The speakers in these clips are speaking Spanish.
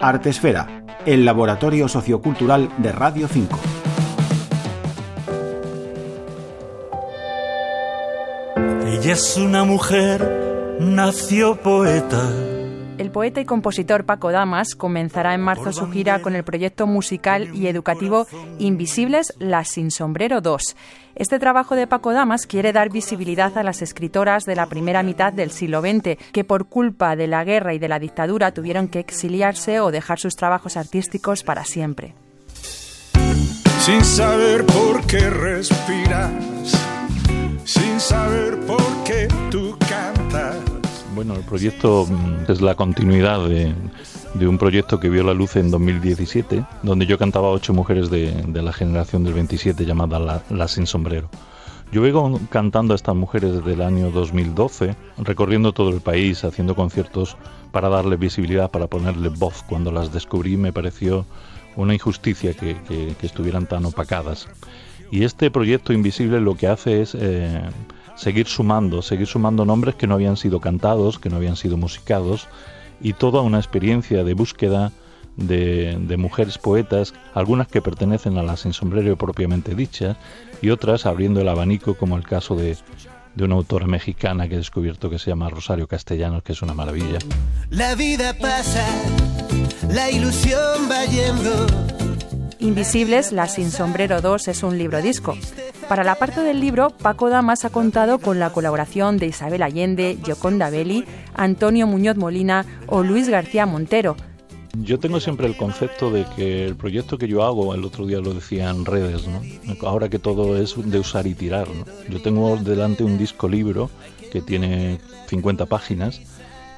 Artesfera, el laboratorio sociocultural de Radio 5. Ella es una mujer, nació poeta el poeta y compositor Paco Damas comenzará en marzo su gira con el proyecto musical y educativo Invisibles, Las Sin Sombrero 2. Este trabajo de Paco Damas quiere dar visibilidad a las escritoras de la primera mitad del siglo XX, que por culpa de la guerra y de la dictadura tuvieron que exiliarse o dejar sus trabajos artísticos para siempre. Sin saber por qué respiras, sin saber por qué tú cantas bueno, el proyecto mm, es la continuidad de, un proyecto que vio la luz en 2017, donde yo cantaba a ocho mujeres de, la generación del 27 llamada la, Sin Sombrero. Yo vengo cantando a estas mujeres desde el año 2012, recorriendo todo el país, haciendo conciertos para darles visibilidad, para ponerles voz. Cuando las descubrí me pareció una injusticia que, estuvieran tan opacadas. Y este proyecto invisible lo que hace es eh, seguir sumando, seguir sumando nombres que no habían sido cantados, que no habían sido musicados, y toda una experiencia de búsqueda de, mujeres poetas, algunas que pertenecen a la sin sombrero propiamente dicha, y otras abriendo el abanico, como el caso de, de una autora mexicana que he descubierto que se llama Rosario Castellanos, que es una maravilla. La vida pasa, la ilusión va yendo Invisibles, La Sin Sombrero 2 es un libro disco. Para la parte del libro, Paco Damas ha contado con la colaboración de Isabel Allende, Gioconda Belli, Antonio Muñoz Molina o Luis García Montero. Yo tengo siempre el concepto de que el proyecto que yo hago, el otro día lo decía en redes, ¿no? ahora que todo es de usar y tirar. Yo tengo delante un disco libro que tiene 50 páginas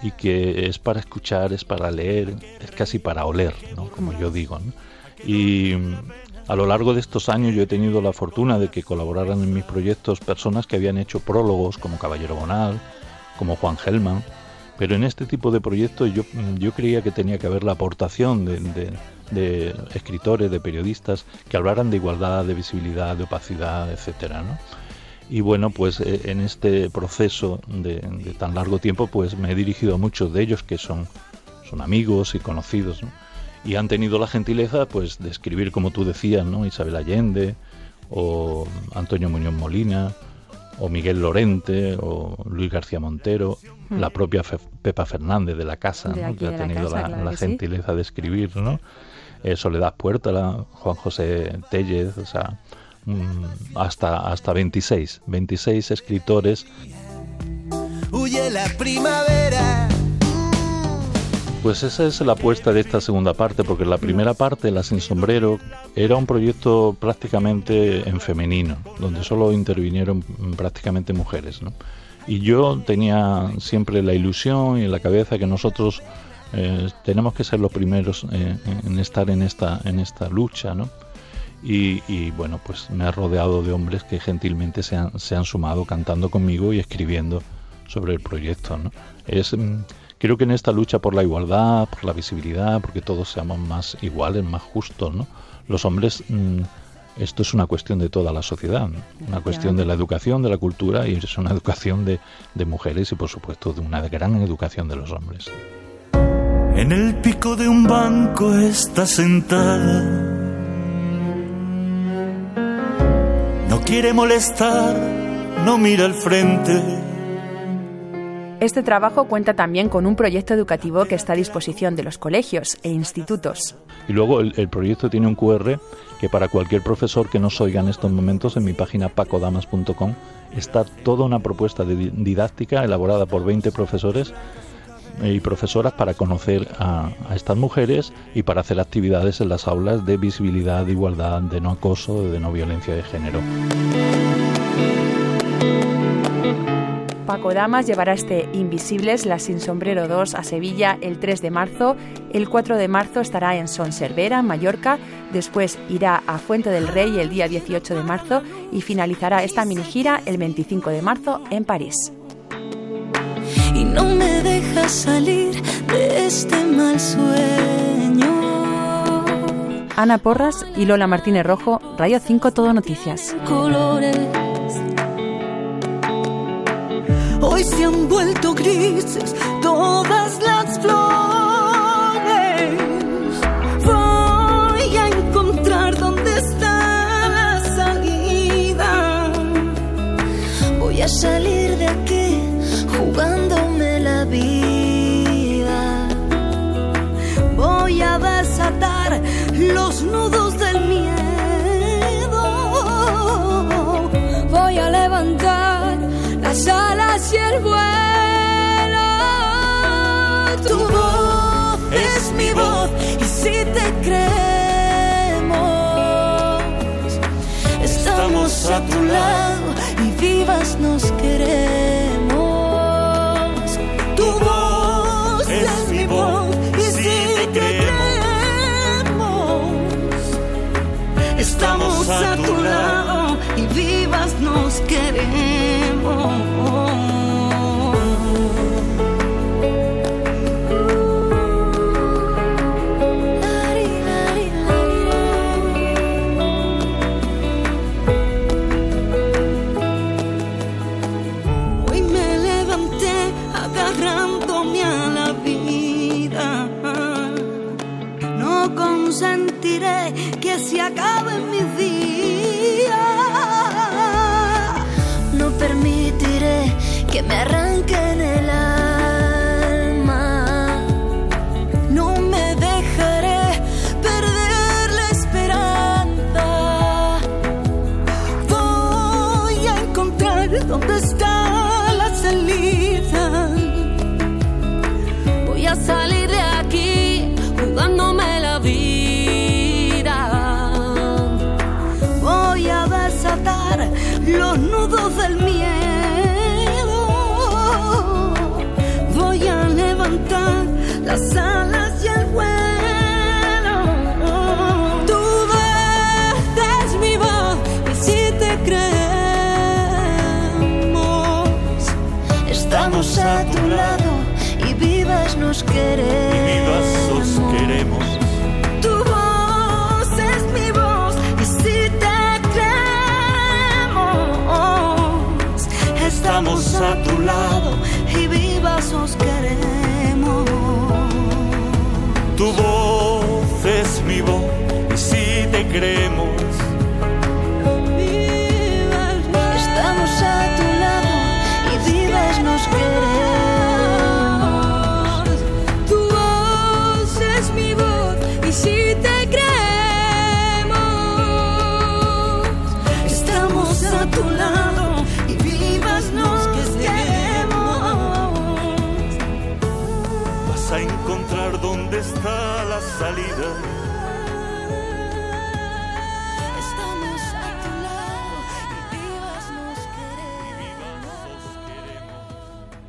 y que es para escuchar, es para leer, es casi para oler, ¿no? como yo digo. ¿no? Y a lo largo de estos años yo he tenido la fortuna de que colaboraran en mis proyectos personas que habían hecho prólogos como Caballero Bonal, como Juan Gelman, pero en este tipo de proyectos yo, yo creía que tenía que haber la aportación de, escritores, de periodistas que hablaran de igualdad, de visibilidad, de opacidad, etcétera, ¿no? Y bueno, pues eh, en este proceso de, tan largo tiempo, pues me he dirigido a muchos de ellos que son, son amigos y conocidos, ¿no? Y han tenido la gentileza pues de escribir como tú decías, ¿no? Isabel Allende o Antonio Muñoz Molina o Miguel Lorente o Luis García Montero, hmm. la propia Pepa Fernández de la casa, que ha tenido la, gentileza de escribir, ¿no? Eh, Soledad Puerta, Juan José Tellez, o sea, mm, hasta, hasta 26, 26 escritores. Huye la primavera pues esa es la apuesta de esta segunda parte, porque la primera parte, La Sin Sombrero, era un proyecto prácticamente en femenino, donde solo intervinieron prácticamente mujeres. ¿no? Y yo tenía siempre la ilusión y en la cabeza que nosotros eh, tenemos que ser los primeros eh, en estar en esta, en esta lucha, ¿no? Y, bueno, pues me he rodeado de hombres que gentilmente se han, se han sumado cantando conmigo y escribiendo sobre el proyecto, ¿no? Es mm, Creo que en esta lucha por la igualdad, por la visibilidad, porque todos seamos más iguales, más justos, ¿no? Los hombres, mm, esto es una cuestión de toda la sociedad, una cuestión de la educación, de la cultura, y es una educación de, de mujeres y por supuesto de una gran educación de los hombres. En el pico de un banco está sentada. No quiere molestar, no mira al frente este trabajo cuenta también con un proyecto educativo que está a disposición de los colegios e institutos. Y luego el, proyecto tiene un QR que para cualquier profesor que nos oiga en estos momentos en mi página pacodamas.com está toda una propuesta didáctica elaborada por 20 profesores y profesoras para conocer a, estas mujeres y para hacer actividades en las aulas de visibilidad, de igualdad, de no acoso, de no violencia de género. Paco Damas llevará este Invisibles, la Sin Sombrero 2 a Sevilla el 3 de marzo. El 4 de marzo estará en Son Sonservera, Mallorca. Después irá a Fuente del Rey el día 18 de marzo y finalizará esta mini gira el 25 de marzo en París. Y no me dejas salir de este mal sueño. Ana Porras y Lola Martínez Rojo, Radio 5 Todo Noticias. Colores Hoy se han vuelto grises todas las flores. Voy a encontrar dónde está la salida. Voy a salir de aquí jugándome la vida. Voy a desatar los nudos del miedo. Voy a levantar las alas vuelo. Tu voz es mi voz y si te creemos, estamos a tu lado y vivas nos queremos. Tu voz es, mi voz y si te creemos, estamos a tu lado y vivas nos queremos. Que me arranquen el alma. No me dejaré perder la esperanza. Voy a encontrar dónde está estamos a tu lado y vivas nos queremos. Vivas os queremos. Tu voz es mi voz y si te creemos, estamos a tu lado y vivas os queremos. Tu voz es mi voz y si te creemos. Salida.